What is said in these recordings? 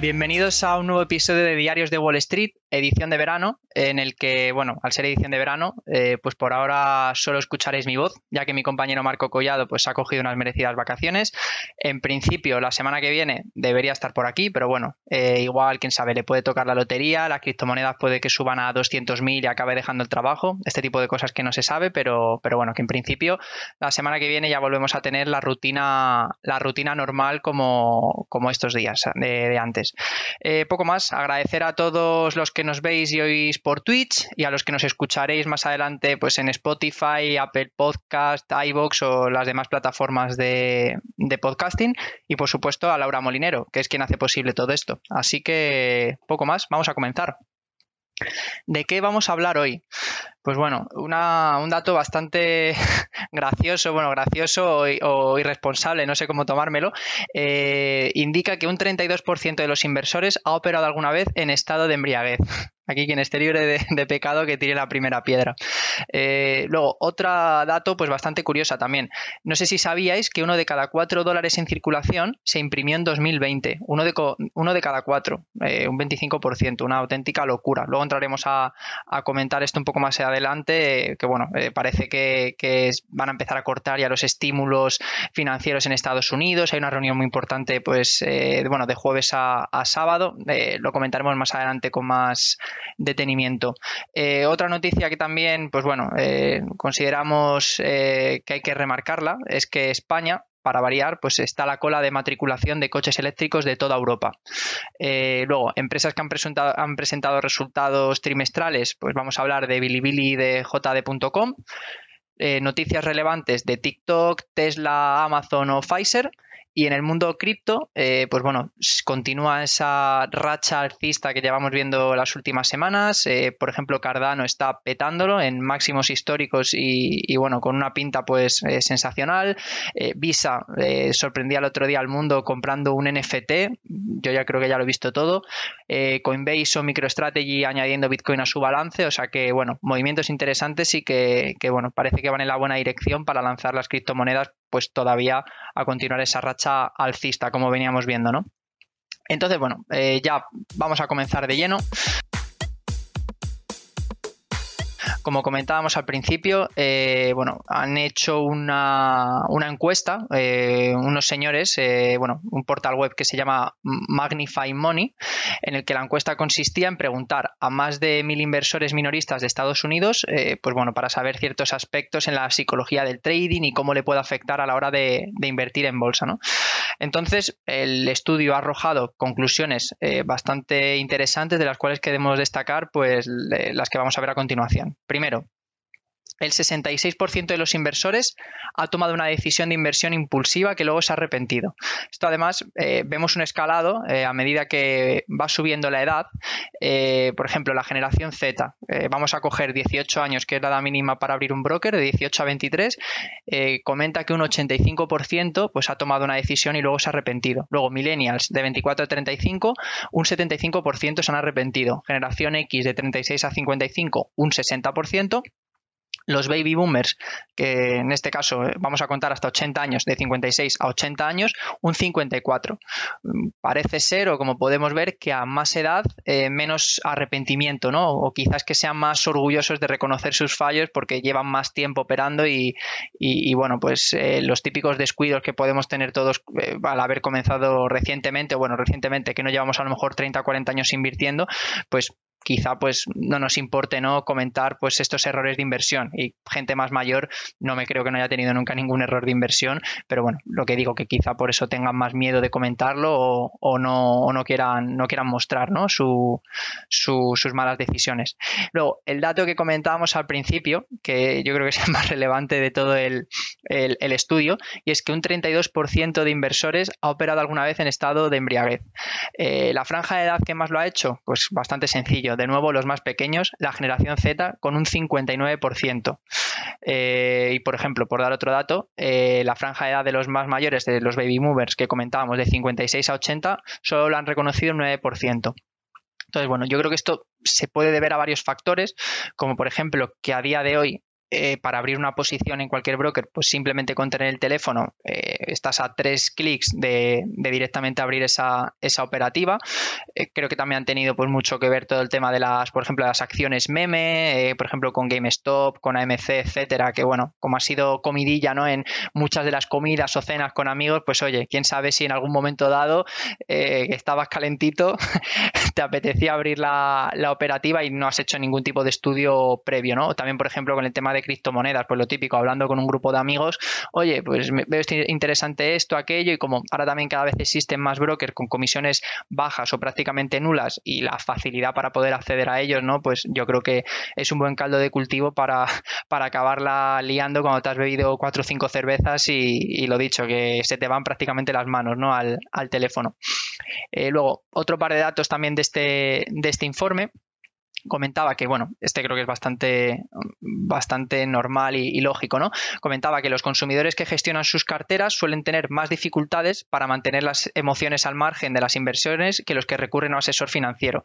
Bienvenidos a un nuevo episodio de Diarios de Wall Street, edición de verano, en el que, bueno, al ser edición de verano, eh, pues por ahora solo escucharéis mi voz, ya que mi compañero Marco Collado pues ha cogido unas merecidas vacaciones. En principio, la semana que viene debería estar por aquí, pero bueno, eh, igual, quién sabe, le puede tocar la lotería, las criptomonedas puede que suban a 200.000 y acabe dejando el trabajo, este tipo de cosas que no se sabe, pero, pero bueno, que en principio la semana que viene ya volvemos a tener la rutina, la rutina normal como, como estos días de, antes. Eh, poco más, agradecer a todos los que nos veis y oís por Twitch y a los que nos escucharéis más adelante pues en Spotify, Apple Podcast, iBox o las demás plataformas de, podcasting y por supuesto a Laura Molinero, que es quien hace posible todo esto. Así que poco más, vamos a comenzar. ¿De qué vamos a hablar hoy? Pues bueno, un dato bastante gracioso, bueno, gracioso o, irresponsable, no sé cómo tomármelo, eh, indica que un 32% de los inversores ha operado alguna vez en estado de embriaguez. Aquí quien esté libre de, pecado que tire la primera piedra. Eh, luego, otro dato pues bastante curiosa también. No sé si sabíais que uno de cada cuatro dólares en circulación se imprimió en 2020. Uno de, uno de cada cuatro, eh, un 25%, una auténtica locura. Luego entraremos a, comentar esto un poco más adelante, que bueno, eh, parece que, van a empezar a cortar ya los estímulos financieros en Estados Unidos. Hay una reunión muy importante pues, bueno, de jueves a, a sábado. lo comentaremos más adelante con más detenimiento. Eh, otra noticia que también, pues bueno, eh, consideramos eh, que hay que remarcarla es que España para variar, pues está la cola de matriculación de coches eléctricos de toda Europa. luego, empresas que han presentado, han presentado, resultados trimestrales, pues vamos a hablar de Bilibili y de JD.com. noticias relevantes de TikTok, Tesla, Amazon o Pfizer. Y en el mundo cripto, eh, pues bueno, continúa esa racha alcista que llevamos viendo las últimas semanas. Eh, por ejemplo, Cardano está petándolo en máximos históricos y, bueno, con una pinta pues eh, sensacional. Visa sorprendía el otro día al mundo comprando un NFT. Yo ya creo que ya lo he visto todo. Coinbase o MicroStrategy añadiendo Bitcoin a su balance. O sea que, bueno, movimientos interesantes y que bueno, parece que van en la buena dirección para lanzar las criptomonedas pues todavía a continuar esa racha alcista como veníamos viendo, ¿no? Entonces, bueno, eh, ya vamos a comenzar de lleno. Como comentábamos al principio, eh, bueno, han hecho una, encuesta, eh, unos señores, eh, bueno, un portal web que se llama Magnify Money, en el que la encuesta consistía en preguntar a más de mil inversores minoristas de Estados Unidos, pues bueno, para saber ciertos aspectos en la psicología del trading y cómo le puede afectar a la hora de, invertir en bolsa, ¿no? Entonces, el estudio ha arrojado conclusiones bastante interesantes, de las cuales queremos destacar, pues las que vamos a ver a continuación. Primero, el 66% de los inversores ha tomado una decisión de inversión impulsiva que luego se ha arrepentido. Esto además eh, vemos un escalado eh, a medida que va subiendo la edad. Eh, por ejemplo, la generación Z. vamos a coger 18 años, que es la edad mínima para abrir un broker, de 18 a 23. comenta que un 85% pues, ha tomado una decisión y luego se ha arrepentido. Luego, millennials de 24 a 35, un 75% se han arrepentido. Generación X de 36 a 55, un 60% los baby boomers, que en este caso eh, vamos a contar hasta 80 años, de 56 a 80 años, un 54. Mm, parece ser, o como podemos ver, que a más edad, eh, menos arrepentimiento, ¿no? O quizás que sean más orgullosos de reconocer sus fallos porque llevan más tiempo operando y, bueno, pues eh, los típicos descuidos que podemos tener todos al haber comenzado recientemente, o bueno, recientemente que no llevamos a lo mejor 30 o 40 años invirtiendo, pues quizá pues no nos importe no comentar pues estos errores de inversión. Y gente más mayor no me creo que no haya tenido nunca ningún error de inversión pero bueno lo que digo que quizá por eso tengan más miedo de comentarlo o, no, no quieran no quieran mostrar ¿no? Su, sus malas decisiones. Luego el dato que comentábamos al principio que yo creo que es el más relevante de todo el, estudio y es que un 32% de inversores ha operado alguna vez en estado de embriaguez. Eh, la franja de edad que más lo ha hecho pues bastante sencillo de nuevo los más pequeños, la generación Z con un 59%. Eh, y por ejemplo, por dar otro dato, eh, la franja de edad de los más mayores, de los baby movers que comentábamos, de 56 a 80, solo lo han reconocido un 9%. Entonces, bueno, yo creo que esto se puede deber a varios factores, como por ejemplo que a día de hoy eh, para abrir una posición en cualquier broker, pues simplemente con tener el teléfono eh, estás a tres clics de, directamente abrir esa, operativa. Eh, creo que también han tenido pues mucho que ver todo el tema de las, por ejemplo, las acciones meme, por ejemplo, con GameStop, con AMC, etcétera, que bueno, como ha sido comidilla, ¿no? En muchas de las comidas o cenas con amigos, pues oye, quién sabe si en algún momento dado estabas calentito, te apetecía abrir la, la operativa y no has hecho ningún tipo de estudio previo, ¿no? También, por ejemplo, con el tema de criptomonedas, pues lo típico, hablando con un grupo de amigos, oye, pues veo interesante esto, aquello, y como ahora también cada vez existen más brokers con comisiones bajas o prácticamente nulas y la facilidad para poder acceder a ellos, ¿no? Pues yo creo que es un buen caldo de cultivo para, para acabarla liando cuando te has bebido cuatro o cinco cervezas y, lo dicho, que se te van prácticamente las manos, ¿no? Al, teléfono. Eh, luego, otro par de datos también de este, de este informe comentaba que, bueno, este creo que es bastante, bastante normal y, lógico, ¿no? Comentaba que los consumidores que gestionan sus carteras suelen tener más dificultades para mantener las emociones al margen de las inversiones que los que recurren a un asesor financiero.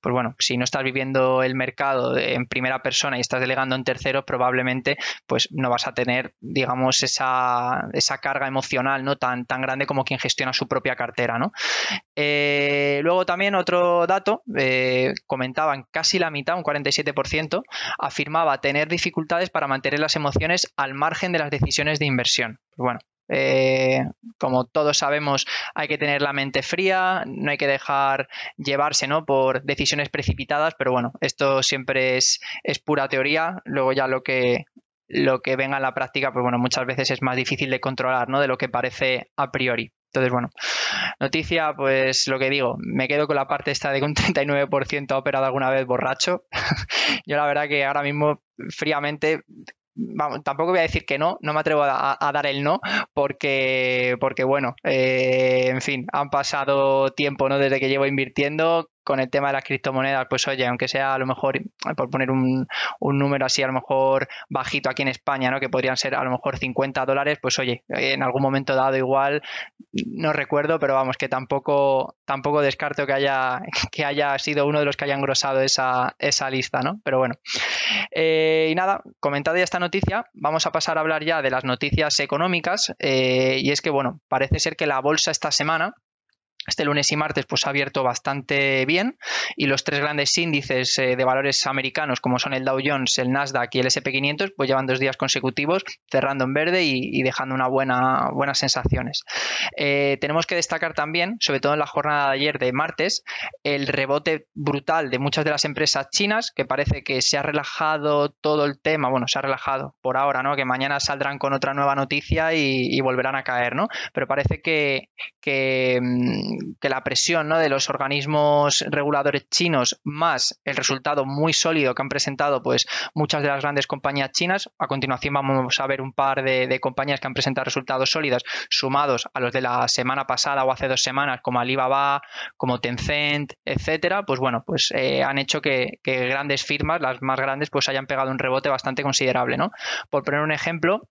Pues bueno, si no estás viviendo el mercado en primera persona y estás delegando en terceros, probablemente pues no vas a tener, digamos, esa, esa carga emocional no tan, tan grande como quien gestiona su propia cartera, ¿no? Eh, luego también otro dato, eh, comentaban casi la mitad, un 47%, afirmaba tener dificultades para mantener las emociones al margen de las decisiones de inversión. Pues bueno, eh, como todos sabemos, hay que tener la mente fría, no hay que dejar llevarse ¿no? por decisiones precipitadas, pero bueno, esto siempre es, es pura teoría. Luego ya lo que, lo que venga en la práctica, pues bueno, muchas veces es más difícil de controlar, ¿no? De lo que parece a priori. Entonces, bueno, noticia, pues lo que digo, me quedo con la parte esta de que un 39% ha operado alguna vez borracho. Yo la verdad que ahora mismo, fríamente, tampoco voy a decir que no, no me atrevo a, dar el no, porque, porque bueno, eh, en fin, han pasado tiempo ¿no? desde que llevo invirtiendo, con el tema de las criptomonedas, pues oye, aunque sea a lo mejor, por poner un, número así, a lo mejor bajito aquí en España, ¿no? Que podrían ser a lo mejor 50 dólares, pues oye, en algún momento dado igual, no recuerdo, pero vamos, que tampoco, tampoco descarto que haya, que haya sido uno de los que hayan engrosado esa, esa lista, ¿no? Pero bueno. Eh, y nada, comentada ya esta noticia, vamos a pasar a hablar ya de las noticias económicas. Eh, y es que, bueno, parece ser que la bolsa esta semana este lunes y martes pues ha abierto bastante bien y los tres grandes índices eh, de valores americanos como son el Dow Jones, el Nasdaq y el SP500 pues llevan dos días consecutivos cerrando en verde y, dejando una buena, buenas sensaciones. Eh, tenemos que destacar también, sobre todo en la jornada de ayer de martes, el rebote brutal de muchas de las empresas chinas que parece que se ha relajado todo el tema, bueno, se ha relajado por ahora, ¿no? Que mañana saldrán con otra nueva noticia y, volverán a caer, ¿no? Pero parece que, mm, que la presión de los organismos reguladores chinos más el resultado muy sólido que han presentado pues muchas de las grandes compañías chinas. A continuación vamos a ver un par de, compañías que han presentado resultados sólidos sumados a los de la semana pasada o hace dos semanas como Alibaba, como Tencent, etcétera. Pues bueno, pues eh, han hecho que, grandes firmas, las más grandes, pues hayan pegado un rebote bastante considerable. ¿no? Por poner un ejemplo,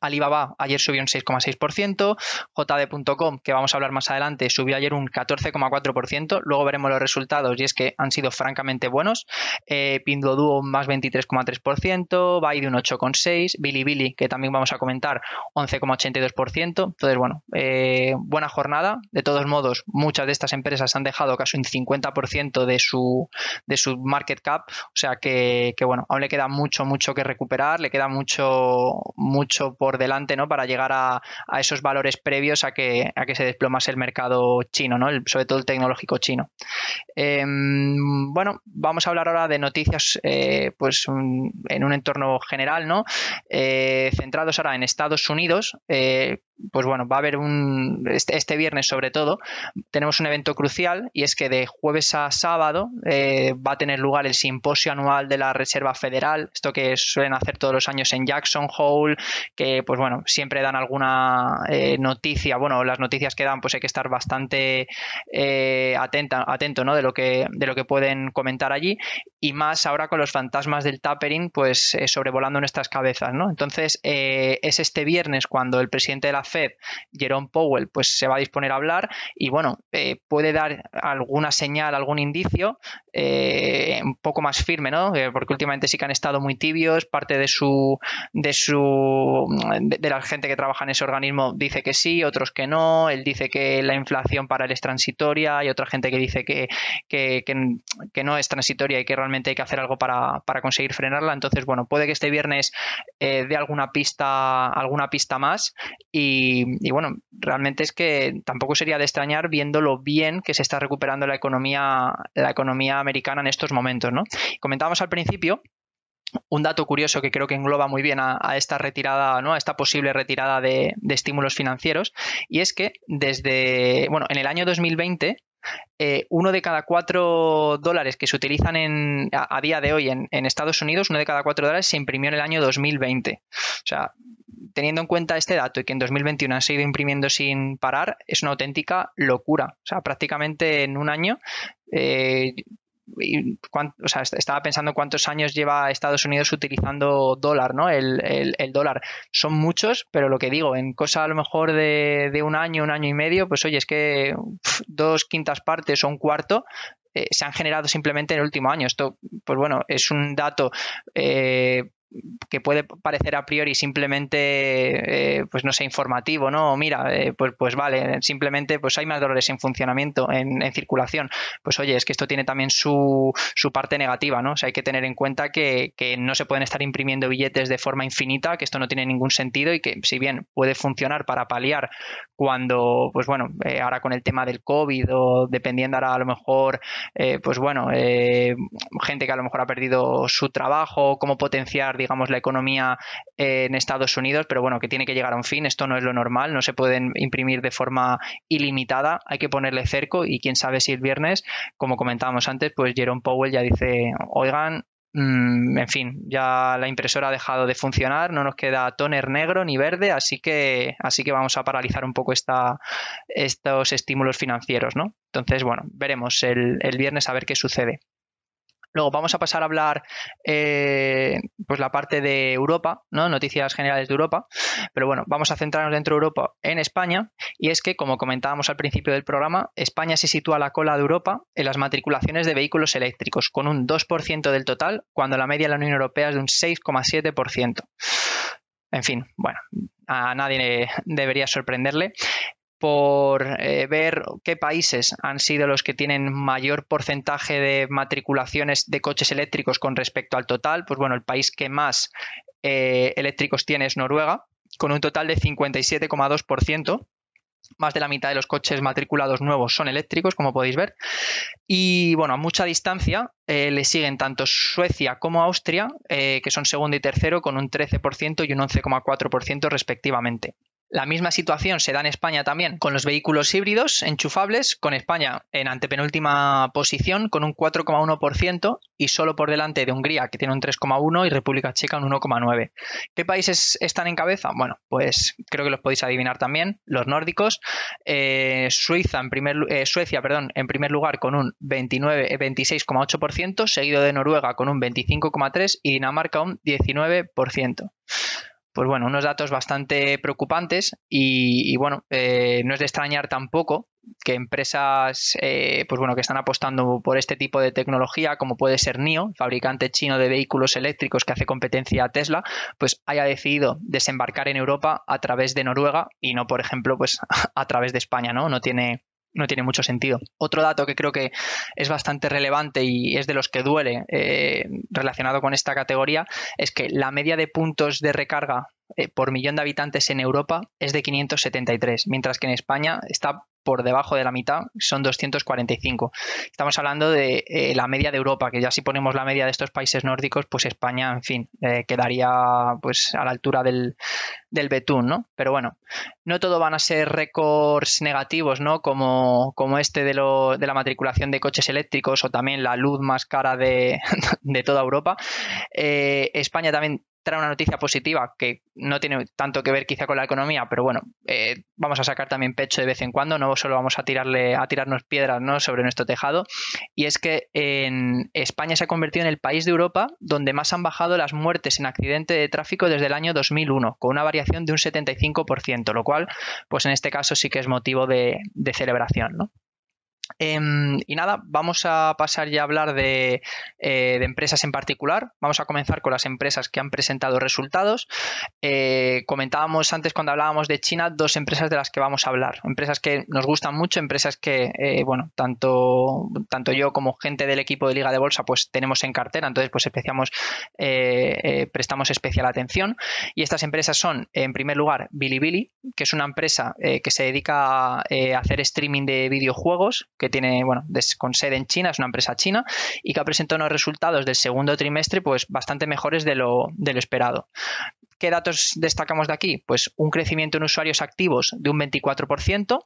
Alibaba ayer subió un 6,6%, JD.com, que vamos a hablar más adelante, subió ayer un 14,4%, luego veremos los resultados y es que han sido francamente buenos, eh, Pinduoduo más 23,3%, Baidu un 8,6%, Bilibili, que también vamos a comentar, 11,82%, entonces bueno, eh, buena jornada, de todos modos, muchas de estas empresas han dejado casi un 50% de su, de su market cap, o sea que, que bueno, aún le queda mucho, mucho que recuperar, le queda mucho, mucho por delante ¿no? para llegar a, esos valores previos a que, a que se desplomase el mercado chino, ¿no? sobre todo el tecnológico chino. Em, bueno, vamos a hablar ahora de noticias eh, pues en un entorno general, ¿no? Eh, centrados ahora en Estados Unidos. Eh, pues bueno, va a haber un, este, este, viernes sobre todo, tenemos un evento crucial y es que de jueves a sábado eh, va a tener lugar el simposio anual de la Reserva Federal, esto que suelen hacer todos los años en Jackson Hole, que pues bueno, siempre dan alguna eh, noticia, bueno, las noticias que dan pues hay que estar bastante eh, atenta, atento, ¿no? De lo, que, de lo que pueden comentar allí y más ahora con los fantasmas del tapering pues sobrevolando nuestras cabezas, ¿no? Entonces es este viernes cuando el presidente de la Fed, Jerome Powell, pues se va a disponer a hablar y bueno, eh, puede dar alguna señal, algún indicio eh, un poco más firme, ¿no? Eh, porque últimamente sí que han estado muy tibios, parte de su, de su, de, la gente que trabaja en ese organismo dice que sí, otros que no, él dice que la inflación para él es transitoria, y otra gente que dice que, que, no es transitoria y que realmente hay que hacer algo para, para conseguir frenarla. Entonces, bueno, puede que este viernes dé alguna pista, alguna pista más y, bueno, realmente es que tampoco sería de extrañar viendo lo bien que se está recuperando la economía, la economía americana en estos momentos, ¿no? Comentábamos al principio un dato curioso que creo que engloba muy bien a, esta retirada, ¿no? a esta posible retirada de, estímulos financieros, y es que desde, bueno, en el año 2020, eh, uno de cada cuatro dólares que se utilizan a, día de hoy en, en, Estados Unidos, uno de cada cuatro dólares se imprimió en el año 2020. O sea, teniendo en cuenta este dato y que en 2021 han seguido imprimiendo sin parar, es una auténtica locura. O sea, prácticamente en un año eh, o sea, estaba pensando cuántos años lleva Estados Unidos utilizando dólar, ¿no? El, dólar. Son muchos, pero lo que digo, en cosa a lo mejor de, un año, un año y medio, pues oye, es que dos quintas partes o un cuarto eh, se han generado simplemente en el último año. Esto, pues bueno, es un dato eh, que puede parecer a priori simplemente, eh, pues no sé, informativo, ¿no? Mira, eh, pues, pues vale, simplemente pues hay más dolores en funcionamiento, en, circulación. Pues oye, es que esto tiene también su, su parte negativa, ¿no? O sea, hay que tener en cuenta que, no se pueden estar imprimiendo billetes de forma infinita, que esto no tiene ningún sentido y que si bien puede funcionar para paliar cuando, pues bueno, eh, ahora con el tema del COVID o dependiendo ahora a lo mejor, pues bueno, gente que a lo mejor ha perdido su trabajo, cómo potenciar digamos, la economía en Estados Unidos, pero bueno, que tiene que llegar a un fin, esto no es lo normal, no se pueden imprimir de forma ilimitada, hay que ponerle cerco y quién sabe si el viernes, como comentábamos antes, pues Jerome Powell ya dice, oigan, mm, en fin, ya la impresora ha dejado de funcionar, no nos queda toner negro ni verde, así que, así que vamos a paralizar un poco estos estímulos financieros, ¿no? Entonces, bueno, veremos el viernes a ver qué sucede. Luego vamos a pasar a hablar eh, pues la parte de Europa, ¿no? noticias generales de Europa, pero bueno, vamos a centrarnos dentro de Europa en España y es que, como comentábamos al principio del programa, España se sitúa a la cola de Europa en las matriculaciones de vehículos eléctricos, con un 2% del total, cuando la media de la Unión Europea es de un 6,7%. En fin, bueno, a nadie debería sorprenderle por eh, ver qué países han sido los que tienen mayor porcentaje de matriculaciones de coches eléctricos con respecto al total. Pues bueno, el país que más eh, eléctricos tiene es Noruega, con un total de 57,2%. Más de la mitad de los coches matriculados nuevos son eléctricos, como podéis ver. Y bueno, a mucha distancia eh, le siguen tanto Suecia como Austria, que son segundo y tercero, con un 13% y un 11,4% respectivamente. La misma situación se da en España también con los vehículos híbridos enchufables, con España en antepenúltima posición con un 4,1% y solo por delante de Hungría que tiene un 3,1% y República Checa un 1,9%. ¿Qué países están en cabeza? Bueno, pues creo que los podéis adivinar también, los nórdicos. Eh, Suiza en primer, eh, Suecia perdón, en primer lugar con un 29, 26,8%, seguido de Noruega con un 25,3% y Dinamarca un 19% pues bueno, unos datos bastante preocupantes y, bueno, eh, no es de extrañar tampoco que empresas eh, pues bueno, que están apostando por este tipo de tecnología, como puede ser NIO, fabricante chino de vehículos eléctricos que hace competencia a Tesla, pues haya decidido desembarcar en Europa a través de Noruega y no, por ejemplo, pues a través de España, ¿no? No tiene, no tiene mucho sentido. Otro dato que creo que es bastante relevante y es de los que duele eh, relacionado con esta categoría es que la media de puntos de recarga eh, por millón de habitantes en Europa es de 573, mientras que en España está por debajo de la mitad, son 245. Estamos hablando de eh, la media de Europa, que ya si ponemos la media de estos países nórdicos, pues España, en fin, eh, quedaría pues a la altura del, del betún, ¿no? Pero bueno, no todo van a ser récords negativos, ¿no? Como, como este de, lo, de la matriculación de coches eléctricos o también la luz más cara de, de toda Europa. España también trae una noticia positiva que no tiene tanto que ver quizá con la economía, pero bueno, eh, vamos a sacar también pecho de vez en cuando, no solo vamos a tirarle a tirarnos piedras ¿no? sobre nuestro tejado, y es que en España se ha convertido en el país de Europa donde más han bajado las muertes en accidente de tráfico desde el año 2001, con una variación de un 75%, lo cual, pues en este caso sí que es motivo de, de celebración, ¿no? Em, y nada, vamos a pasar ya a hablar de, eh, empresas en particular. Vamos a comenzar con las empresas que han presentado resultados. Eh, comentábamos antes cuando hablábamos de China dos empresas de las que vamos a hablar. Empresas que nos gustan mucho, empresas que, eh, bueno, tanto, tanto yo como gente del equipo de Liga de Bolsa pues tenemos en cartera, entonces pues especiamos, prestamos especial atención. Y estas empresas son, en primer lugar, Bilibili, que es una empresa que se dedica a hacer streaming de videojuegos que tiene, bueno, con sede en China, es una empresa china, y que ha presentado unos resultados del segundo trimestre pues bastante mejores de lo, de esperado. ¿Qué datos destacamos de aquí? Pues un crecimiento en usuarios activos de un 24%,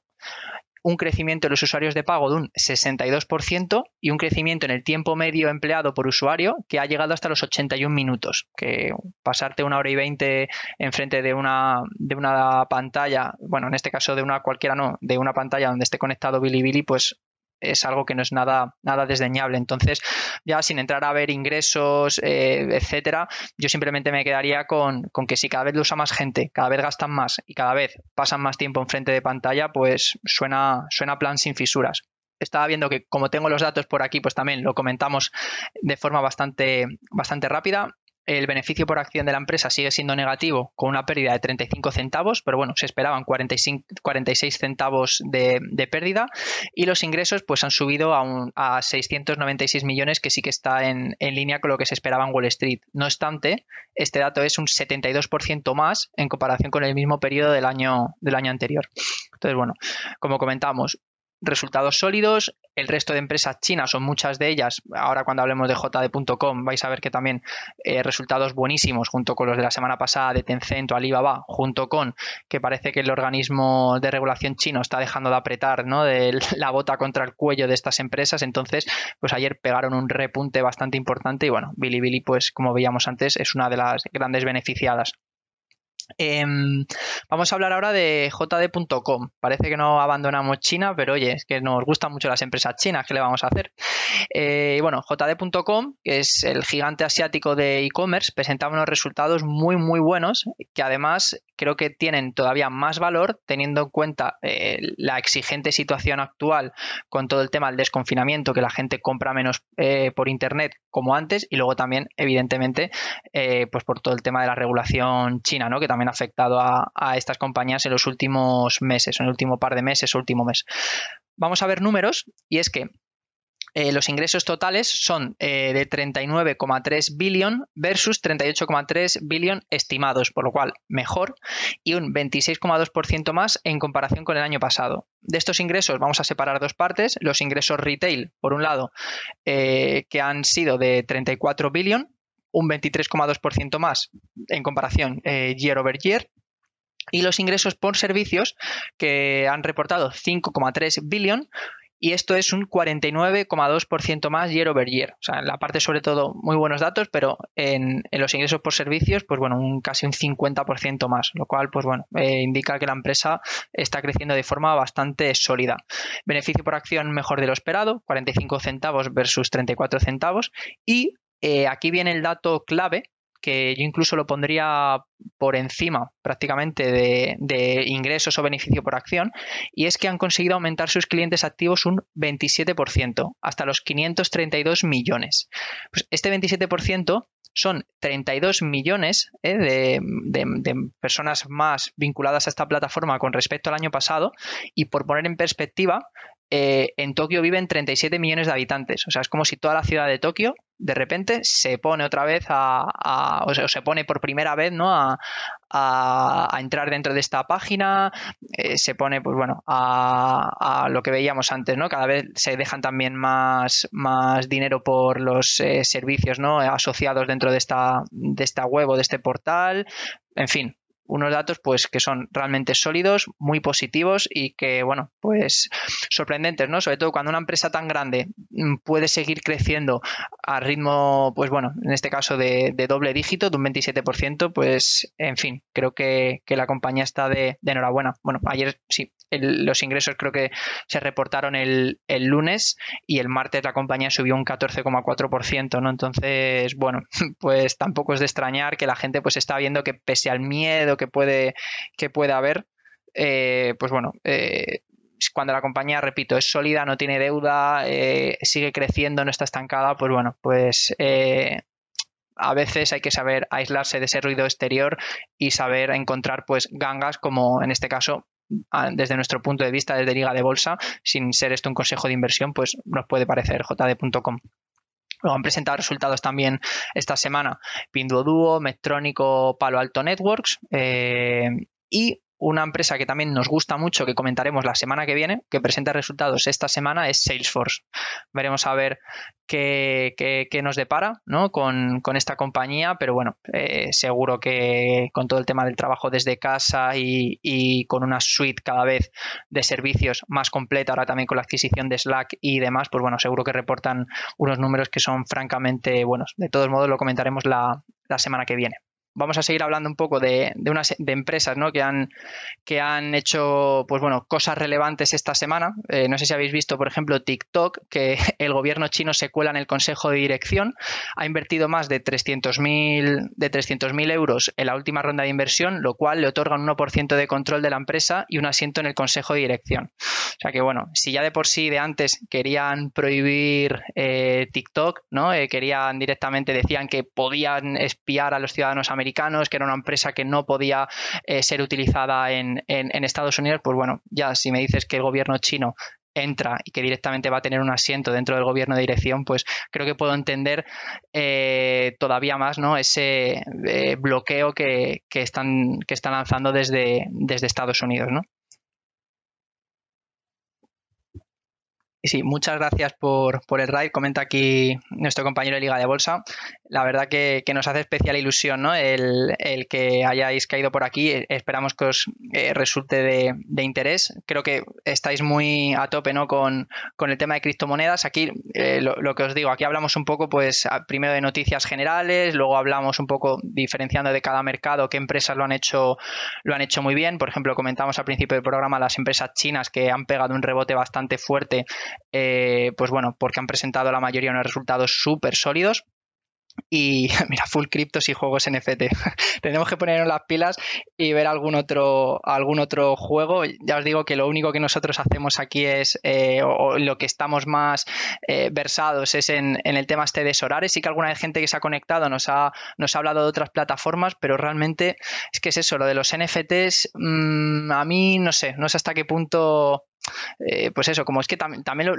un crecimiento en los usuarios de pago de un 62% y un crecimiento en el tiempo medio empleado por usuario que ha llegado hasta los 81 minutos, que pasarte una hora y 20 enfrente de una, de una pantalla, bueno, en este caso de una cualquiera no, de una pantalla donde esté conectado Bilibili, pues es algo que no es nada, nada desdeñable. Entonces, ya sin entrar a ver ingresos, eh, etcétera, yo simplemente me quedaría con, que si cada vez lo usa más gente, cada vez gastan más y cada vez pasan más tiempo enfrente de pantalla, pues suena, suena plan sin fisuras estaba viendo que como tengo los datos por aquí, pues también lo comentamos de forma bastante, bastante rápida el beneficio por acción de la empresa sigue siendo negativo con una pérdida de 35 centavos, pero bueno, se esperaban 45, 46 centavos de, pérdida y los ingresos pues han subido a, a 696 millones que sí que está en, en, línea con lo que se esperaba en Wall Street. No obstante, este dato es un 72% más en comparación con el mismo periodo del año, del año anterior. Entonces, bueno, como comentamos, resultados sólidos. El resto de empresas chinas son muchas de ellas. Ahora cuando hablemos de JD.com vais a ver que también eh, resultados buenísimos junto con los de la semana pasada de Tencent o Alibaba, junto con que parece que el organismo de regulación chino está dejando de apretar ¿no? de la bota contra el cuello de estas empresas. Entonces, pues ayer pegaron un repunte bastante importante y bueno, Bilibili, pues como veíamos antes, es una de las grandes beneficiadas. Em, vamos a hablar ahora de JD.com. Parece que no abandonamos China, pero oye, es que nos gustan mucho las empresas chinas, ¿qué le vamos a hacer? Eh, bueno, JD.com, que es el gigante asiático de e-commerce, presentaba unos resultados muy, muy buenos, que además creo que tienen todavía más valor teniendo en cuenta eh, la exigente situación actual con todo el tema del desconfinamiento, que la gente compra menos eh, por Internet como antes, y luego también, evidentemente, pues por todo el tema de la regulación china, ¿no? Afectado a, estas compañías en los últimos meses, en el último par de meses, último mes. Vamos a ver números y es que eh, los ingresos totales son eh, de 39,3 billón versus 38,3 billón estimados, por lo cual mejor y un 26,2% más en comparación con el año pasado. De estos ingresos vamos a separar dos partes, los ingresos retail, por un lado, eh, que han sido de 34 billón un 23,2% más en comparación eh, year over year. Y los ingresos por servicios que han reportado 5,3 billón y esto es un 49,2% más year over year. O sea, en la parte sobre todo muy buenos datos, pero en, los ingresos por servicios, pues bueno, un, casi un 50% más, lo cual, pues bueno, eh, indica que la empresa está creciendo de forma bastante sólida. Beneficio por acción mejor de lo esperado, 45 centavos versus 34 centavos y eh, aquí viene el dato clave que yo incluso lo pondría por encima prácticamente de, ingresos o beneficio por acción, y es que han conseguido aumentar sus clientes activos un 27%, hasta los 532 millones. Pues este 27% son 32 millones eh, de, personas más vinculadas a esta plataforma con respecto al año pasado, y por poner en perspectiva, eh, en Tokio viven 37 millones de habitantes. O sea, es como si toda la ciudad de Tokio de repente se pone otra vez a, o, se pone por primera vez, ¿no? A, entrar dentro de esta página, eh, se pone, pues bueno, a, lo que veíamos antes, ¿no? Cada vez se dejan también más, más dinero por los eh, servicios, ¿no? Asociados dentro de esta, de esta web o de este portal. En fin, unos datos pues que son realmente sólidos, muy positivos y que, bueno, pues sorprendentes, ¿no? Sobre todo cuando una empresa tan grande mm, puede seguir creciendo a ritmo, pues bueno, en este caso de, doble dígito, de un 27%, pues en fin, creo que, la compañía está de, enhorabuena. Bueno, ayer sí, los ingresos creo que se reportaron el, el, lunes y el martes la compañía subió un 14,4%, ¿no? Entonces, bueno, pues tampoco es de extrañar que la gente pues está viendo que pese al miedo que puede, que puede haber, eh, pues bueno, eh, cuando la compañía, repito, es sólida, no tiene deuda, eh, sigue creciendo, no está estancada, pues bueno, pues a veces hay que saber aislarse de ese ruido exterior y saber encontrar pues gangas como en este caso desde nuestro punto de vista desde Liga de Bolsa, sin ser esto un consejo de inversión, pues nos puede parecer jd.com. Luego han presentado resultados también esta semana Pinduoduo, Medtronic Palo Alto Networks eh, y una empresa que también nos gusta mucho, que comentaremos la semana que viene, que presenta resultados esta semana, es Salesforce. Veremos a ver qué, nos depara con, esta compañía, pero bueno, eh, seguro que con todo el tema del trabajo desde casa y, con una suite cada vez de servicios más completa, ahora también con la adquisición de Slack y demás, pues bueno, seguro que reportan unos números que son francamente buenos. De todos modos, lo comentaremos la semana que viene vamos a seguir hablando un poco de, de unas de empresas ¿no? que, han, que han hecho pues bueno, cosas relevantes esta semana. Eh, no sé si habéis visto, por ejemplo, TikTok, que el gobierno chino se cuela en el consejo de dirección. Ha invertido más de 300.000 de 300.000 euros en la última ronda de inversión, lo cual le otorga un 1% de control de la empresa y un asiento en el consejo de dirección. O sea que bueno, si ya de por sí de antes querían prohibir eh, TikTok, ¿no? Eh, querían directamente, decían que podían espiar a los ciudadanos americanos americanos, que era una empresa que no podía eh, ser utilizada en, Estados Unidos, pues bueno, ya si me dices que el gobierno chino entra y que directamente va a tener un asiento dentro del gobierno de dirección, pues creo que puedo entender eh, todavía más ¿no? ese eh, bloqueo que, están, que están lanzando desde, desde Estados Unidos. ¿no? Y sí, muchas gracias por, el raid. Comenta aquí nuestro compañero de Liga de Bolsa. La verdad que, nos hace especial ilusión ¿no? el, que hayáis caído por aquí. Esperamos que os eh, resulte de, interés. Creo que estáis muy a tope ¿no? con, el tema de criptomonedas. Aquí eh, lo, que os digo, aquí hablamos un poco, pues, primero de noticias generales, luego hablamos un poco diferenciando de cada mercado qué empresas lo han hecho, lo han hecho muy bien. Por ejemplo, comentamos al principio del programa las empresas chinas que han pegado un rebote bastante fuerte eh, pues bueno, porque han presentado la mayoría unos resultados súper sólidos. Y mira, full criptos y juegos NFT. Tenemos que ponernos las pilas y ver algún otro, algún otro juego. Ya os digo que lo único que nosotros hacemos aquí es, eh, o, lo que estamos más eh, versados es en, el tema este de Solares. Sí que alguna gente que se ha conectado nos ha, nos ha hablado de otras plataformas, pero realmente es que es eso, lo de los NFTs, mm, a mí no sé, no sé hasta qué punto eh, pues eso, como es que también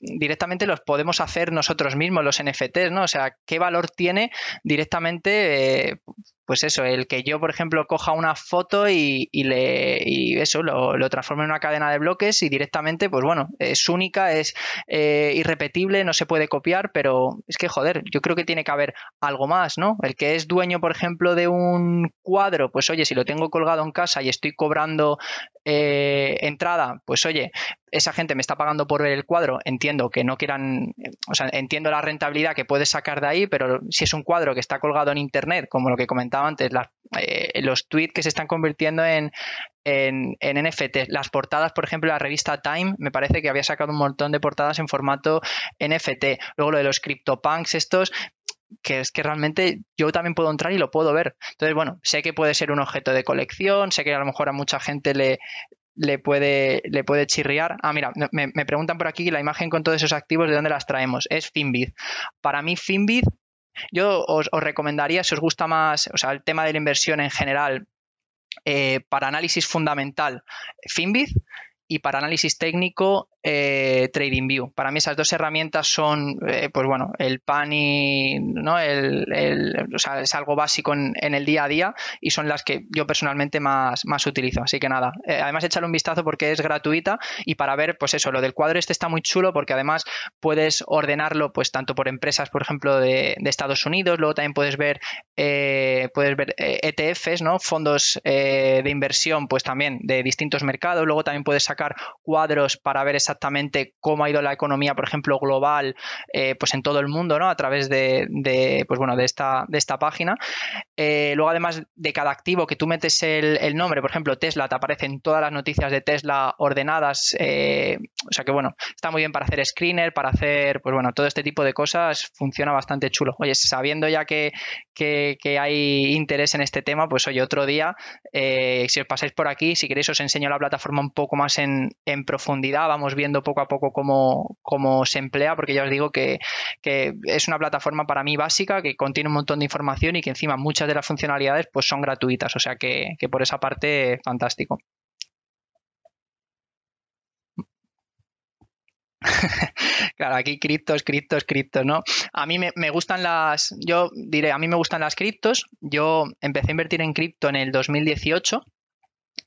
directamente los podemos hacer nosotros mismos, los NFTs, ¿no? O sea, ¿qué valor tiene directamente, eh, pues eso, el que yo, por ejemplo, coja una foto y, le y eso, lo, lo, transforme en una cadena de bloques y directamente, pues bueno, es única, es eh, irrepetible, no se puede copiar, pero es que, joder, yo creo que tiene que haber algo más, ¿no? El que es dueño, por ejemplo, de un cuadro, pues oye, si lo tengo colgado en casa y estoy cobrando entrada, pues oye, esa gente me está pagando por ver el cuadro, entiendo que no quieran, o sea, entiendo la rentabilidad que puedes sacar de ahí, pero si es un cuadro que está colgado en Internet, como lo que comentaba antes, eh, los tweets que se están convirtiendo en, en, en, NFT. Las portadas, por ejemplo, la revista Time, me parece que había sacado un montón de portadas en formato NFT. Luego lo de los CryptoPunks estos, que es que realmente yo también puedo entrar y lo puedo ver. Entonces, bueno, sé que puede ser un objeto de colección, sé que a lo mejor a mucha gente le, le puede, le puede chirriar. Ah, mira, me, preguntan por aquí la imagen con todos esos activos, ¿de dónde las traemos? Es Finbit. Para mí, Finbit, yo os, recomendaría, si os gusta más, o sea, el tema de la inversión en general, eh, para análisis fundamental, Finbit. Y para análisis técnico eh, TradingView. Para mí esas dos herramientas son, eh, pues bueno, el pan y, ¿no? El, sea, es algo básico en, el día a día y son las que yo personalmente más, más utilizo. Así que nada, eh, además échale un vistazo porque es gratuita y para ver, pues eso, lo del cuadro este está muy chulo porque además puedes ordenarlo pues tanto por empresas, por ejemplo, de, Estados Unidos, luego también puedes ver, puedes ver ETFs, e ¿no? Fondos de inversión, pues también de distintos mercados, luego también puedes sacar cuadros para ver exactamente cómo ha ido la economía, por ejemplo, global, eh, pues en todo el mundo, ¿no? A través de, pues bueno, de esta, de esta página. Eh, luego, además de cada activo que tú metes el, nombre, por ejemplo, Tesla, te aparecen todas las noticias de Tesla ordenadas. Eh, o sea que, bueno, está muy bien para hacer screener, para hacer, pues bueno, todo este tipo de cosas funciona bastante chulo. Oye, sabiendo ya que, que, hay interés en este tema, pues oye, otro día, si os pasáis por aquí, si queréis os enseño la plataforma un poco más en en, profundidad, vamos viendo poco a poco cómo, cómo se emplea, porque ya os digo que, es una plataforma para mí básica, que contiene un montón de información y que encima muchas de las funcionalidades pues son gratuitas, o sea que, por esa parte fantástico. claro, aquí criptos, criptos, criptos, ¿no? A mí me, me, gustan las, yo diré, a mí me gustan las criptos. Yo empecé a invertir en cripto en el 2018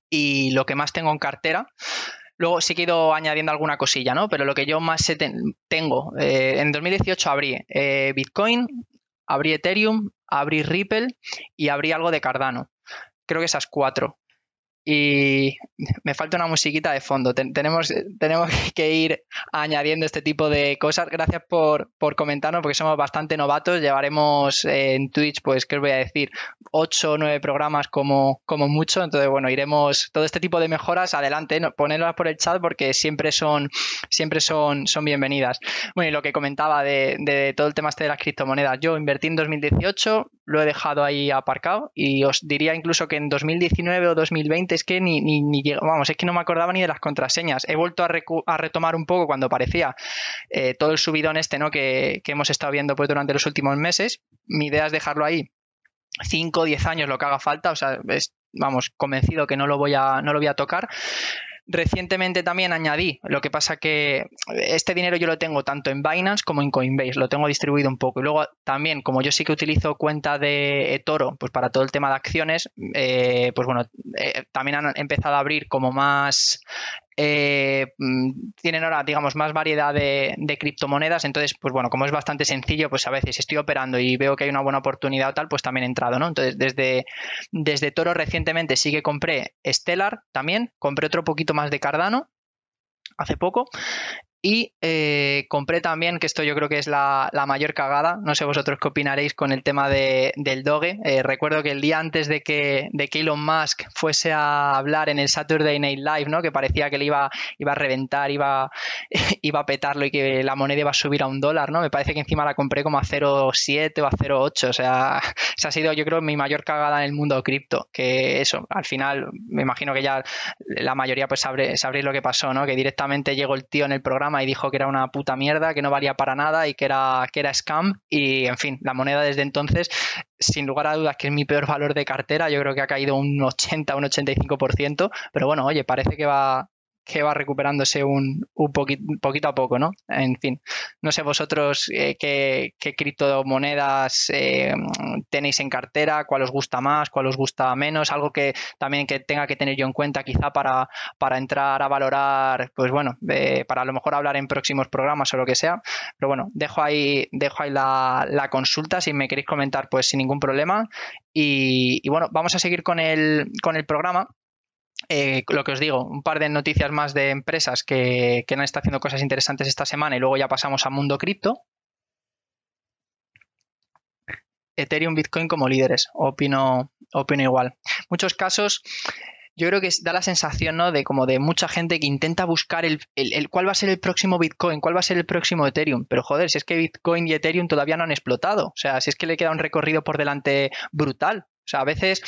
y lo que más tengo en cartera. Luego sí que he ido añadiendo alguna cosilla, ¿no? Pero lo que yo más tengo, eh, en 2018 abrí eh, Bitcoin, abrí Ethereum, abrí Ripple y abrí algo de Cardano. Creo que esas cuatro y me falta una musiquita de fondo. tenemos, tenemos que ir añadiendo este tipo de cosas. Gracias por, por comentarnos porque somos bastante novatos. Llevaremos en Twitch, pues, ¿qué os voy a decir? 8 o 9 programas como, como mucho. Entonces, bueno, iremos todo este tipo de mejoras adelante. Ponerlas por el chat porque siempre son, siempre son, son bienvenidas. Bueno, y lo que comentaba de, de todo el tema este de las criptomonedas. Yo invertí en 2018, lo he dejado ahí aparcado y os diría incluso que en 2019 o 2020 es que ni, ni, vamos, es que no me acordaba ni de las contraseñas. He vuelto a, retomar un poco cuando parecía eh, todo el subidón este ¿no? que, hemos estado viendo pues, durante los últimos meses. Mi idea es dejarlo ahí 5 o 10 años lo que haga falta, o sea, vamos, convencido que no lo voy a, no lo voy a tocar. Recientemente también añadí, lo que pasa que este dinero yo lo tengo tanto en Binance como en Coinbase, lo tengo distribuido un poco. Y luego también, como yo sí que utilizo cuenta de eToro, pues para todo el tema de acciones, eh, pues bueno, eh, también han empezado a abrir como más eh, mm, tienen ahora, digamos, más variedad de, criptomonedas. Entonces, pues bueno, como es bastante sencillo, pues a veces estoy operando y veo que hay una buena oportunidad o tal, pues también he entrado, ¿no? Entonces, desde, desde Toro recientemente sí que compré Stellar también, compré otro poquito más de Cardano hace poco y eh, compré también, que esto yo creo que es la, mayor cagada, no sé vosotros qué opinaréis con el tema de, del Doge. Eh, recuerdo que el día antes de que, de Elon Musk fuese a hablar en el Saturday Night Live, ¿no? que parecía que le iba, iba a reventar, iba, iba a petarlo y que la moneda iba a subir a un dólar, ¿no? me parece que encima la compré como a 0,7 o a 0,8. O sea, esa ha sido yo creo mi mayor cagada en el mundo cripto. Que eso, al final me imagino que ya la mayoría pues sabréis lo que pasó, ¿no? que directamente llegó el tío en el programa y dijo que era una puta mierda, que no valía para nada y que era, que era scam. Y en fin, la moneda desde entonces, sin lugar a dudas, que es mi peor valor de cartera, yo creo que ha caído un 80, un 85%. Pero bueno, oye, parece que va, que va recuperándose un, un poquito, a poco, ¿no? En fin, no sé vosotros eh, qué, criptomonedas eh, tenéis en cartera, cuál os gusta más, cuál os gusta menos, algo que también que tenga que tener yo en cuenta quizá para, para entrar a valorar, pues bueno, para a lo mejor hablar en próximos programas o lo que sea, pero bueno, dejo ahí, dejo ahí la, la consulta si me queréis comentar pues sin ningún problema. Y, y bueno, vamos a seguir con el, con el programa eh, lo que os digo, un par de noticias más de empresas que, han estado haciendo cosas interesantes esta semana y luego ya pasamos a mundo cripto. Ethereum, Bitcoin como líderes, opino, opino igual. Muchos casos, yo creo que da la sensación ¿no? de como de mucha gente que intenta buscar el, el, cuál va a ser el próximo Bitcoin, cuál va a ser el próximo Ethereum. Pero joder, si es que Bitcoin y Ethereum todavía no han explotado. O sea, si es que le queda un recorrido por delante brutal. O sea, a veces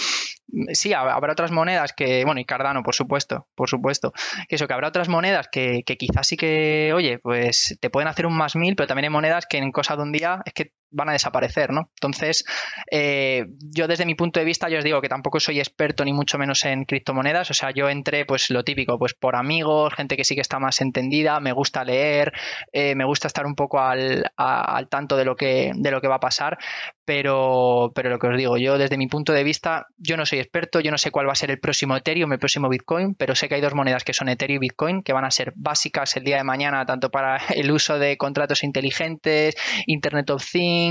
sí, habrá otras monedas que, bueno, y Cardano, por supuesto, por supuesto, que eso, que habrá otras monedas que, quizás sí que, oye, pues te pueden hacer un más mil, pero también hay monedas que en cosa de un día es que van a desaparecer, ¿no? Entonces, eh, yo desde mi punto de vista, yo os digo que tampoco soy experto ni mucho menos en criptomonedas, o sea, yo entré pues lo típico, pues por amigos, gente que sí que está más entendida, me gusta leer, eh, me gusta estar un poco al, al, tanto de lo, que, de lo que va a pasar, pero, pero lo que os digo, yo desde mi punto de vista, yo no soy experto, yo no sé cuál va a ser el próximo Ethereum, el próximo Bitcoin, pero sé que hay dos monedas que son Ethereum y Bitcoin, que van a ser básicas el día de mañana, tanto para el uso de contratos inteligentes, Internet of Things,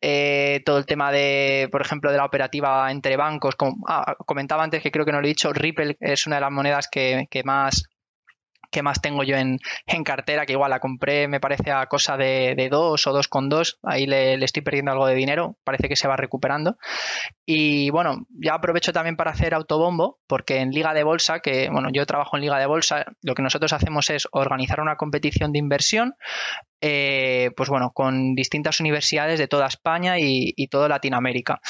eh, todo el tema de, por ejemplo, de la operativa entre bancos. Como, ah, comentaba antes que creo que no lo he dicho, Ripple es una de las monedas que, que más que más tengo yo en, cartera, que igual la compré, me parece a cosa de, de dos o dos con dos, ahí le, estoy perdiendo algo de dinero, parece que se va recuperando. Y bueno, ya aprovecho también para hacer autobombo, porque en Liga de Bolsa, que bueno, yo trabajo en Liga de Bolsa, lo que nosotros hacemos es organizar una competición de inversión, eh, pues bueno, con distintas universidades de toda España y, y toda Latinoamérica.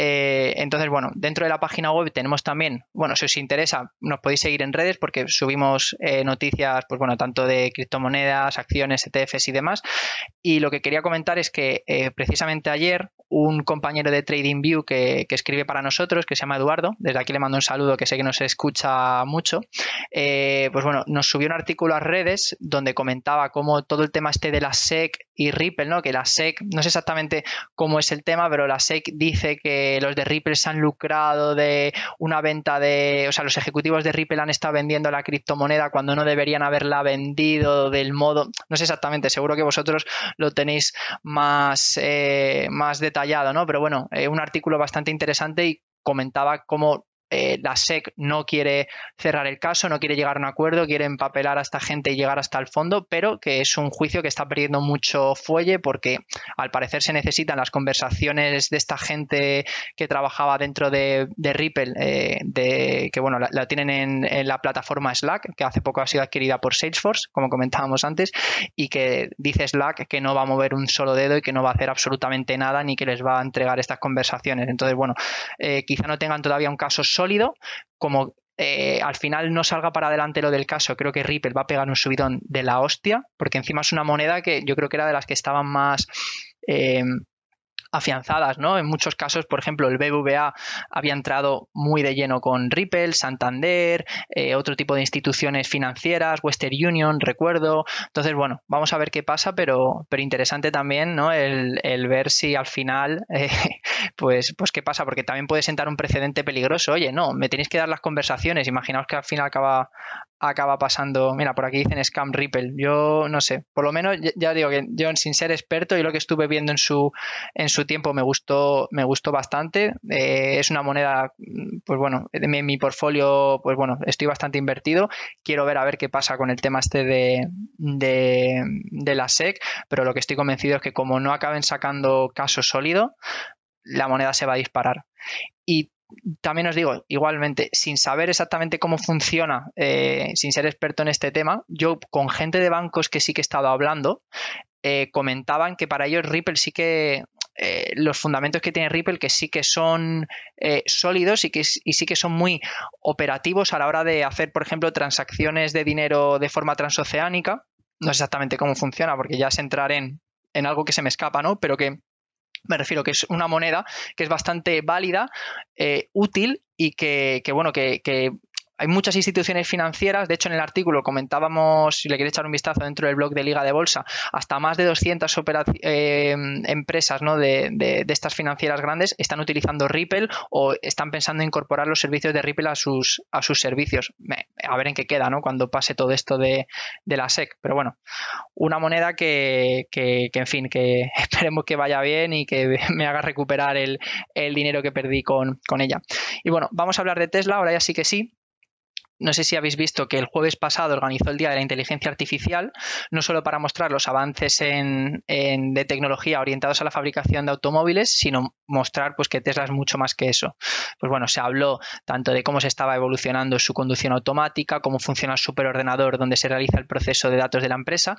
Eh, entonces, bueno, dentro de la página web tenemos también, bueno, si os interesa, nos podéis seguir en redes porque subimos eh, noticias, pues bueno, tanto de criptomonedas, acciones, ETFs y demás. Y lo que quería comentar es que eh, precisamente ayer un compañero de TradingView que, que, escribe para nosotros, que se llama Eduardo, desde aquí le mando un saludo que sé que nos escucha mucho, pues bueno, nos subió un artículo a redes donde comentaba cómo todo el tema este de la SEC y Ripple, ¿no? Que la SEC, no sé exactamente cómo es el tema, pero la SEC dice que los de Ripple se han lucrado de una venta de, o sea, los ejecutivos de Ripple han estado vendiendo la criptomoneda cuando no deberían haberla vendido del modo, no sé exactamente, seguro que vosotros lo tenéis más, eh, más detallado, ¿no? Pero bueno, eh, un artículo bastante interesante y comentaba cómo eh, la SEC no quiere cerrar el caso, no quiere llegar a un acuerdo, quiere empapelar a esta gente y llegar hasta el fondo, pero que es un juicio que está perdiendo mucho fuelle porque al parecer se necesitan las conversaciones de esta gente que trabajaba dentro de, Ripple, eh, de, que bueno, la, tienen en, la plataforma Slack, que hace poco ha sido adquirida por Salesforce, como comentábamos antes, y que dice Slack que no va a mover un solo dedo y que no va a hacer absolutamente nada ni que les va a entregar estas conversaciones. Entonces, bueno, eh, quizá no tengan todavía un caso sólido, como eh, al final no salga para adelante lo del caso, creo que Ripple va a pegar un subidón de la hostia, porque encima es una moneda que yo creo que era de las que estaban más eh, afianzadas, ¿no? En muchos casos, por ejemplo, el BBVA había entrado muy de lleno con Ripple, Santander, eh, otro tipo de instituciones financieras, Western Union, recuerdo. Entonces, bueno, vamos a ver qué pasa, pero, pero interesante también, ¿no? El, ver si al final, eh, pues, pues qué pasa, porque también puede sentar un precedente peligroso. Oye, no, me tenéis que dar las conversaciones. Imaginaos que al final acaba, acaba pasando. Mira, por aquí dicen Scam Ripple. Yo no sé, por lo menos ya digo que yo sin ser experto y lo que estuve viendo en su en su tiempo me gustó me gustó bastante. Eh, es una moneda, pues bueno, en mi, portfolio, pues bueno, estoy bastante invertido. Quiero ver a ver qué pasa con el tema este de, de, de la SEC, pero lo que estoy convencido es que como no acaben sacando caso sólido, la moneda se va a disparar. Y también os digo, igualmente, sin saber exactamente cómo funciona, eh, sin ser experto en este tema, yo con gente de bancos que sí que he estado hablando, eh, comentaban que para ellos Ripple sí que eh, los fundamentos que tiene Ripple que sí que son sólidos y que y sí que son muy operativos a la hora de hacer, por ejemplo, transacciones de dinero de forma transoceánica. No sé exactamente cómo funciona porque ya es entrar en, en algo que se me escapa, ¿no? Pero que me refiero que es una moneda que es bastante válida, eh, útil y que, bueno, que, hay muchas instituciones financieras, de hecho en el artículo comentábamos, si le queréis echar un vistazo dentro del blog de Liga de Bolsa, hasta más de 200 eh, empresas de, estas financieras grandes están utilizando Ripple o están pensando en incorporar los servicios de Ripple a sus, a sus servicios. A ver en qué queda ¿no? cuando pase todo esto de, la SEC. Pero bueno, una moneda que, que, en fin, que esperemos que vaya bien y que me haga recuperar el, dinero que perdí con ella. Y bueno, vamos a hablar de Tesla, ahora ya sí que sí. No sé si habéis visto que el jueves pasado organizó el Día de la Inteligencia Artificial, no solo para mostrar los avances en, de tecnología orientados a la fabricación de automóviles, sino mostrar pues, que Tesla es mucho más que eso. Pues bueno, se habló tanto de cómo se estaba evolucionando su conducción automática, cómo funciona el superordenador donde se realiza el proceso de datos de la empresa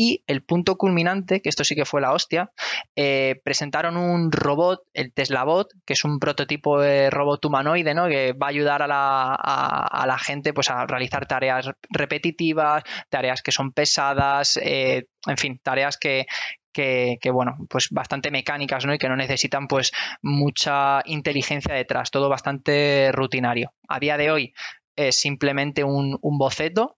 y el punto culminante, que esto sí que fue la hostia, eh, presentaron un robot, el Tesla Bot, que es un prototipo de robot humanoide, ¿no? Que va a ayudar a la, a, la gente pues, a realizar tareas repetitivas, tareas que son pesadas, eh, en fin, tareas que, que, bueno, pues bastante mecánicas, ¿no? Y que no necesitan pues mucha inteligencia detrás, todo bastante rutinario. A día de hoy es simplemente un, un boceto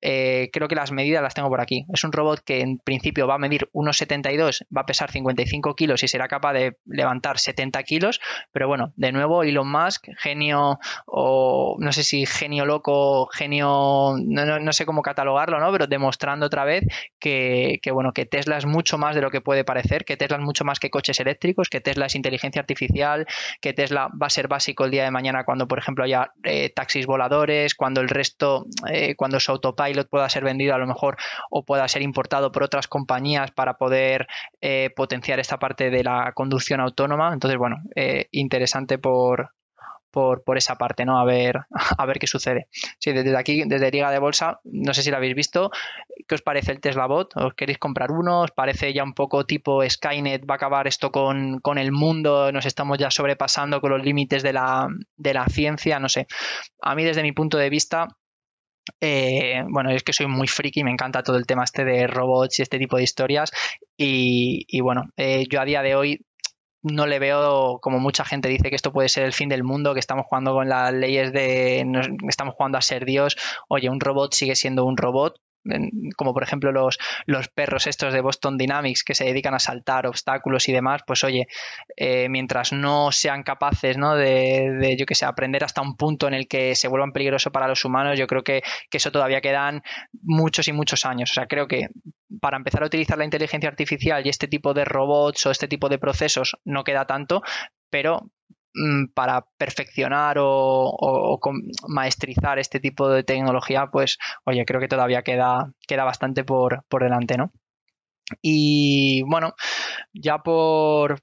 eh, creo que las medidas las tengo por aquí. Es un robot que en principio va a medir 1,72, va a pesar 55 kilos y será capaz de levantar 70 kilos. Pero bueno, de nuevo, Elon Musk, genio o no sé si genio loco, genio, no, sé cómo catalogarlo, ¿no? Pero demostrando otra vez que, bueno, que Tesla es mucho más de lo que puede parecer, que Tesla es mucho más que coches eléctricos, que Tesla es inteligencia artificial, que Tesla va a ser básico el día de mañana cuando, por ejemplo, haya eh, taxis voladores, cuando el resto, eh, cuando su autopilot pilot pueda ser vendido a lo mejor o pueda ser importado por otras compañías para poder eh, potenciar esta parte de la conducción autónoma. Entonces, bueno, eh, interesante por, por, por, esa parte, ¿no? A ver, a ver qué sucede. Sí, desde aquí, desde Liga de Bolsa, no sé si lo habéis visto. ¿Qué os parece el Tesla Bot? ¿Os queréis comprar uno? ¿Os parece ya un poco tipo Skynet? ¿Va a acabar esto con, con el mundo? ¿Nos estamos ya sobrepasando con los límites de la, de la ciencia? No sé. A mí, desde mi punto de vista, eh, bueno, es que soy muy friki, me encanta todo el tema este de robots y este tipo de historias. Y, bueno, eh, yo a día de hoy no le veo, como mucha gente dice, que esto puede ser el fin del mundo, que estamos jugando con las leyes de, estamos jugando a ser Dios. Oye, un robot sigue siendo un robot, como por ejemplo los, los perros estos de Boston Dynamics que se dedican a saltar obstáculos y demás, pues oye, eh, mientras no sean capaces ¿no? De, yo que sé, aprender hasta un punto en el que se vuelvan peligrosos para los humanos, yo creo que, que eso todavía quedan muchos y muchos años. O sea, creo que para empezar a utilizar la inteligencia artificial y este tipo de robots o este tipo de procesos no queda tanto, pero para perfeccionar o, maestrizar este tipo de tecnología, pues oye, creo que todavía queda, queda bastante por, por delante, ¿no? Y bueno, ya por,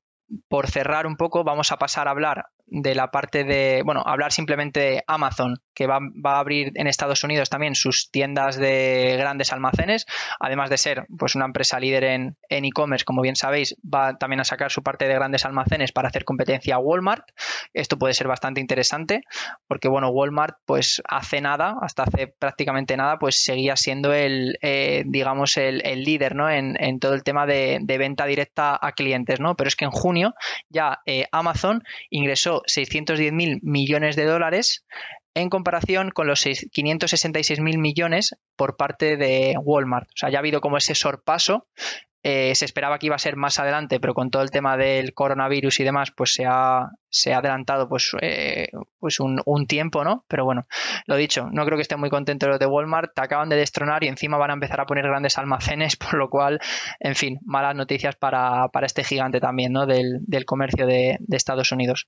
por cerrar un poco, vamos a pasar a hablar de la parte de, bueno, hablar simplemente de Amazon, que va, a abrir en Estados Unidos también sus tiendas de grandes almacenes, además de ser pues una empresa líder en e-commerce, como bien sabéis, va también a sacar su parte de grandes almacenes para hacer competencia a Walmart. Esto puede ser bastante interesante, porque bueno, Walmart pues hace nada, hasta hace prácticamente nada, pues seguía siendo el, eh, digamos, el, líder, ¿no? En, todo el tema de, venta directa a clientes, ¿no? Pero es que en junio ya eh, Amazon ingresó 610 mil millones de dólares en comparación con los 566 mil millones por parte de Walmart. O sea, ya ha habido como ese sorpaso. Eh, se esperaba que iba a ser más adelante, pero con todo el tema del coronavirus y demás, pues se ha, se ha adelantado pues, eh, pues un, tiempo, ¿no? Pero bueno, lo dicho, no creo que estén muy contentos los de Walmart, te acaban de destronar y encima van a empezar a poner grandes almacenes, por lo cual, en fin, malas noticias para, este gigante también, ¿no? Del, comercio de, de Estados Unidos.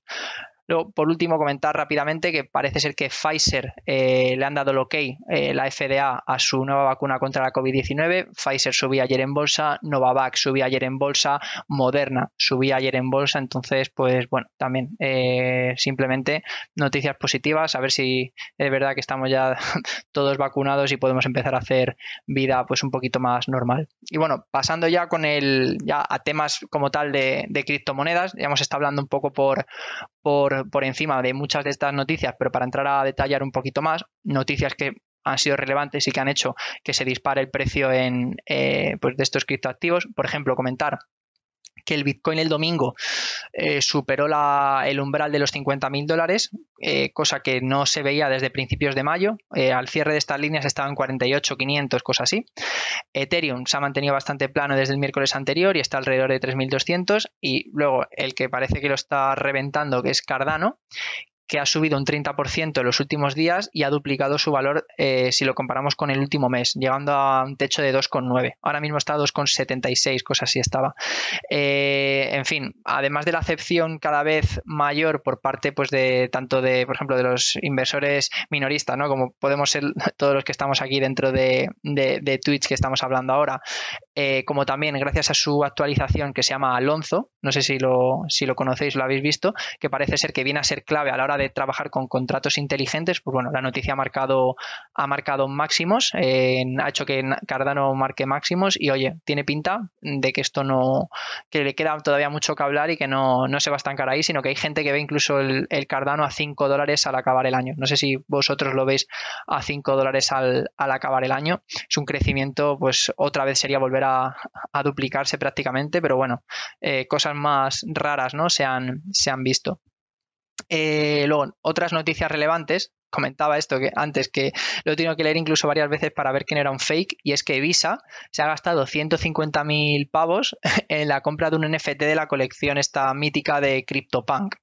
Luego, por último, comentar rápidamente que parece ser que Pfizer eh, le han dado el ok, eh, la FDA, a su nueva vacuna contra la COVID-19. Pfizer subía ayer en bolsa, Novavax subía ayer en bolsa, Moderna subía ayer en bolsa. Entonces, pues bueno, también eh, simplemente noticias positivas, a ver si es verdad que estamos ya todos vacunados y podemos empezar a hacer vida pues un poquito más normal. Y bueno, pasando ya con el, ya a temas como tal de, de criptomonedas, ya hemos estado hablando un poco por, por encima de muchas de estas noticias, pero para entrar a detallar un poquito más, noticias que han sido relevantes y que han hecho que se dispare el precio en, eh, pues de estos criptoactivos. Por ejemplo, comentar que el Bitcoin el domingo eh, superó el umbral de los 50.000 dólares, eh, cosa que no se veía desde principios de mayo. Eh, al cierre de estas líneas estaban 48.500, cosas así. Ethereum se ha mantenido bastante plano desde el miércoles anterior y está alrededor de 3.200. Y luego el que parece que lo está reventando, que es Cardano, que ha subido un 30% en los últimos días y ha duplicado su valor eh, si lo comparamos con el último mes, llegando a un techo de 2,9. Ahora mismo está a 2,76, cosas así estaba. Eh, en fin, además de la acepción cada vez mayor por parte pues, de tanto de, por ejemplo, de los inversores minoristas, ¿no? como podemos ser todos los que estamos aquí dentro de, de, Twitch que estamos hablando ahora, eh, como también gracias a su actualización que se llama Alonso, no sé si lo, si lo conocéis, lo habéis visto, que parece ser que viene a ser clave a la hora de trabajar con contratos inteligentes, pues bueno, la noticia ha marcado, ha marcado máximos, ha hecho que Cardano marque máximos y oye, tiene pinta de que esto no, que le queda todavía mucho que hablar y que no, se va a estancar ahí, sino que hay gente que ve incluso el, Cardano a 5 dólares al acabar el año. No sé si vosotros lo veis a 5 dólares al, acabar el año. Es un crecimiento, pues otra vez sería volver a, duplicarse prácticamente, pero bueno, eh, cosas más raras ¿no? se, han, se han visto. Eh, luego, otras noticias relevantes comentaba esto que antes que lo he tenido que leer incluso varias veces para ver quién era un fake y es que Visa se ha gastado 150.000 pavos en la compra de un NFT de la colección esta mítica de CryptoPunk.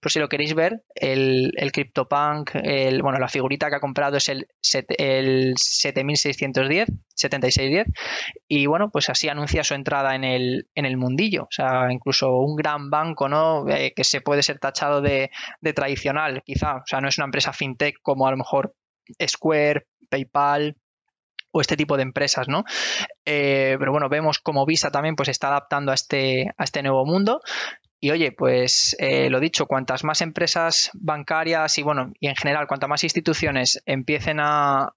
Por si lo queréis ver, el, el CryptoPunk, el, bueno, la figurita que ha comprado es el, el 7610, 7610 y bueno, pues así anuncia su entrada en el, en el mundillo. O sea, incluso un gran banco, ¿no? Eh, que se puede ser tachado de, de tradicional, quizá. O sea, no es una empresa fintech como a lo mejor Square, PayPal, o este tipo de empresas, ¿no? Eh, pero bueno, vemos como Visa también pues está adaptando a este, a este nuevo mundo y oye, pues eh, lo dicho, cuantas más empresas bancarias y bueno, y en general, cuantas más instituciones empiecen a,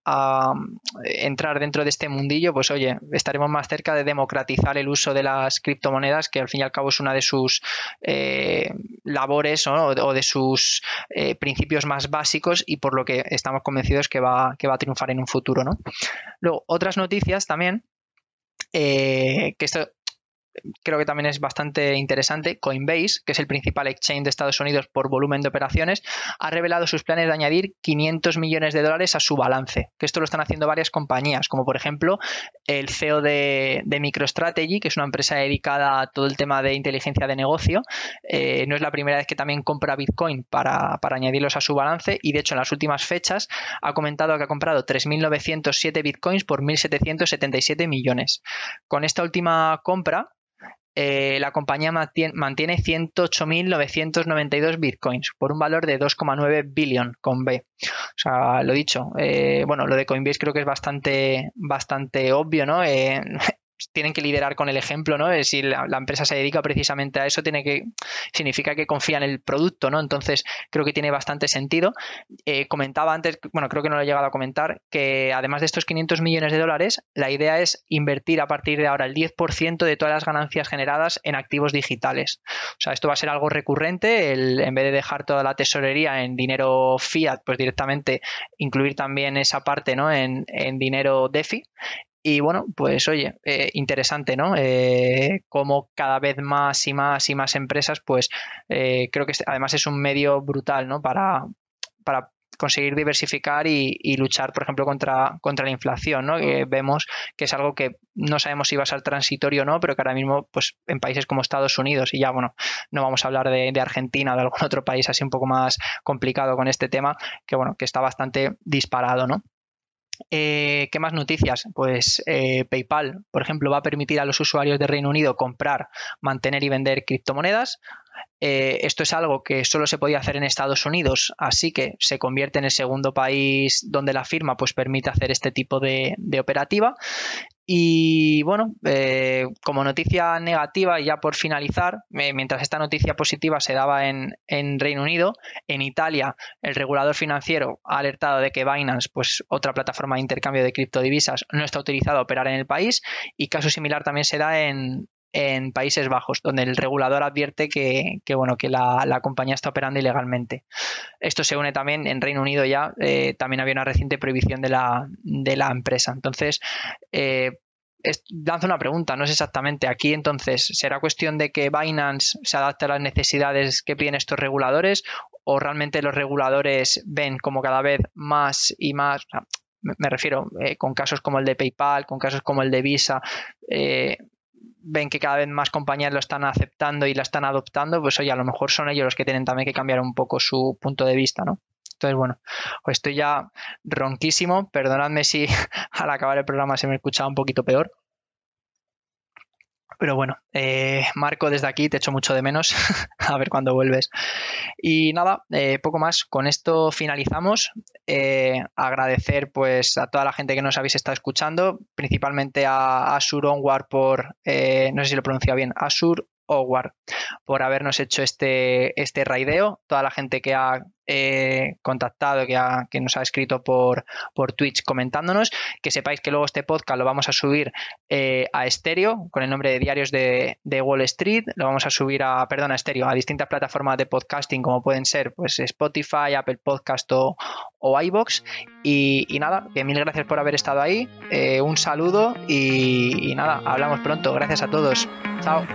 entrar dentro de este mundillo, pues oye, estaremos más cerca de democratizar el uso de las criptomonedas, que al fin y al cabo es una de sus eh, labores o de sus eh, principios más básicos y por lo que estamos convencidos que va, que va a triunfar en un futuro, ¿no? Luego, otras noticias también. que esto creo que también es bastante interesante, Coinbase, que es el principal exchange de Estados Unidos por volumen de operaciones, ha revelado sus planes de añadir 500 millones de dólares a su balance, que esto lo están haciendo varias compañías, como por ejemplo el CEO de, MicroStrategy, que es una empresa dedicada a todo el tema de inteligencia de negocio. Eh, no es la primera vez que también compra Bitcoin para, para añadirlos a su balance y de hecho en las últimas fechas ha comentado que ha comprado 3.907 Bitcoins por 1.777 millones. Con esta última compra, eh, la compañía mantiene 108.992 bitcoins por un valor de 2,9 billion con B. O sea, lo dicho, eh, bueno, lo de Coinbase creo que es bastante, bastante obvio, ¿no? Eh, tienen que liderar con el ejemplo, ¿no? Si la, empresa se dedica precisamente a eso, significa que confía en el producto, ¿no? Entonces creo que tiene bastante sentido. Eh, comentaba antes, bueno, creo que no lo he llegado a comentar, que además de estos 500 millones de dólares, la idea es invertir a partir de ahora el 10% de todas las ganancias generadas en activos digitales. O sea, esto va a ser algo recurrente, en vez de dejar toda la tesorería en dinero fiat, pues directamente incluir también esa parte, ¿no? En dinero DeFi y bueno, pues oye, eh, interesante, ¿no? Eh, como cada vez más y más y más empresas, pues eh, creo que además es un medio brutal, ¿no? Para, para conseguir diversificar y, luchar, por ejemplo, contra, contra la inflación, ¿no? Que vemos que es algo que no sabemos si va a ser transitorio o no, pero que ahora mismo, pues en países como Estados Unidos, y ya, bueno, no vamos a hablar de, de Argentina o de algún otro país así un poco más complicado con este tema, que bueno, que está bastante disparado, ¿no? Eh, ¿Qué más noticias? Pues eh, PayPal, por ejemplo, va a permitir a los usuarios de Reino Unido comprar, mantener y vender criptomonedas. Eh, esto es algo que solo se podía hacer en Estados Unidos, así que se convierte en el segundo país donde la firma pues, permite hacer este tipo de, de operativa. Y bueno, eh, como noticia negativa, ya por finalizar, eh, mientras esta noticia positiva se daba en, Reino Unido, en Italia el regulador financiero ha alertado de que Binance, pues otra plataforma de intercambio de criptodivisas, no está autorizado a operar en el país y caso similar también se da en, en Países Bajos, donde el regulador advierte que, bueno, que la, compañía está operando ilegalmente. Esto se une también en Reino Unido ya, eh, también había una reciente prohibición de la, de la empresa. Entonces, eh, lanzo una pregunta, no es exactamente aquí entonces, ¿será cuestión de que Binance se adapte a las necesidades que piden estos reguladores o realmente los reguladores ven como cada vez más y más, me, refiero eh, con casos como el de PayPal, con casos como el de Visa, ven que cada vez más compañías lo están aceptando y la están adoptando, pues oye, a lo mejor son ellos los que tienen también que cambiar un poco su punto de vista, ¿no? Entonces, bueno, pues estoy ya ronquísimo. Perdonadme si al acabar el programa se me escuchaba un poquito peor. Pero bueno, eh, Marco, desde aquí te echo mucho de menos. a ver cuándo vuelves. Y nada, eh, poco más. Con esto finalizamos. Eh, agradecer pues a toda la gente que nos habéis estado escuchando, principalmente a Asur Onward por, no sé si lo he pronunciado bien, Asur Howard por habernos hecho este, este raideo, toda la gente que ha eh, contactado, que, que, nos ha escrito por, por Twitch comentándonos, que sepáis que luego este podcast lo vamos a subir eh, a estéreo con el nombre de Diarios de, Wall Street, lo vamos a subir a, perdón, a estéreo, a distintas plataformas de podcasting como pueden ser pues Spotify, Apple Podcast o, o iBox y, nada, que mil gracias por haber estado ahí, eh, un saludo y nada, hablamos pronto, gracias a todos, chao.